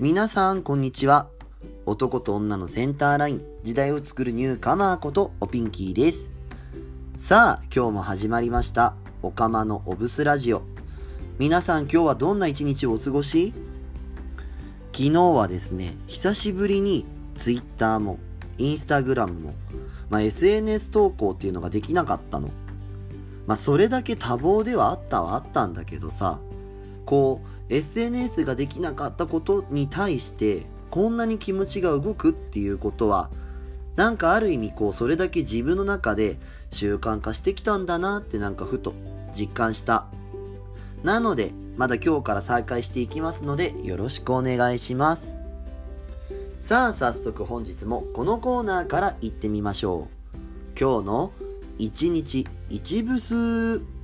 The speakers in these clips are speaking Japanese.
皆さんこんにちは。男と女のセンターライン。時代を作るニューカマーことおピンキーです。さあ今日も始まりました。おかまのオブスラジオ。皆さん今日はどんな一日をお過ごし？昨日はですね久しぶりに Twitter も Instagram も、まあ、SNS 投稿っていうのができなかったの。まあそれだけ多忙ではあったはあったんだけどさこう SNS ができなかったことに対してこんなに気持ちが動くっていうことはなんかある意味こうそれだけ自分の中で習慣化してきたんだなってなんかふと実感した。なのでまだ今日から再開していきますのでよろしくお願いします。さあ早速本日もこのコーナーから行ってみましょう。今日の1日1ブス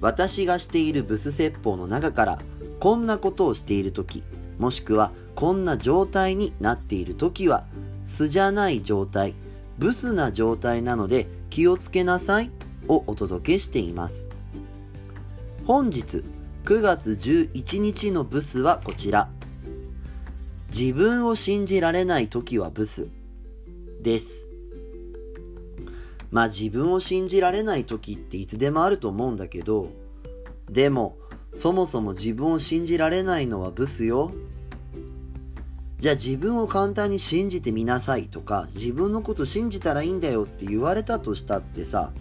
私がしているブス説法の中からこんなことをしている時もしくはこんな状態になっている時は素じゃない状態ブスな状態なので気をつけなさいをお届けしています。本日9月11日のブスはこちら。自分を信じられない時はブスです。まあ自分を信じられない時っていつでもあると思うんだけどでもそもそも自分を信じられないのはブスよ。じゃあ自分を簡単に信じてみなさいとか自分のこと信じたらいいんだよって言われたとしたってさ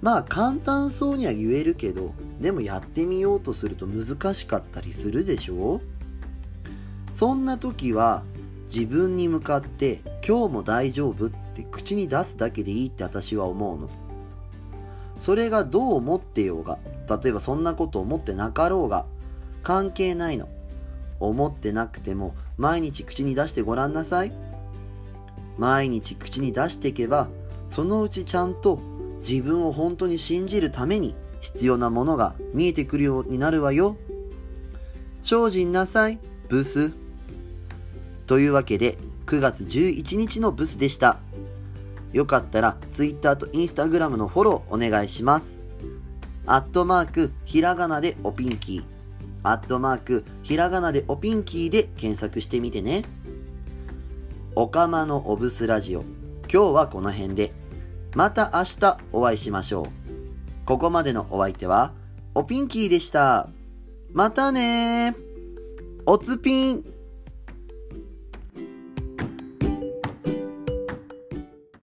まあ簡単そうには言えるけどでもやってみようとすると難しかったりするでしょ？そんな時は自分に向かって今日も大丈夫って口に出すだけでいいって私は思うの。それがどう思ってようが例えばそんなこと思ってなかろうが関係ないの。思ってなくても毎日口に出してごらんなさい。毎日口に出していけばそのうちちゃんと自分を本当に信じるために必要なものが見えてくるようになるわよ。精進なさいブス。というわけで9月11日のブスでした。よかったら Twitter と Instagram のフォローお願いします。アットマークひらがなでおピンキー。アットマークひらがなでおピンキーで検索してみてね。おかまのオブスラジオ。今日はこの辺で。また明日お会いしましょう。ここまでのお相手はおピンキーでした。またねおつぴん。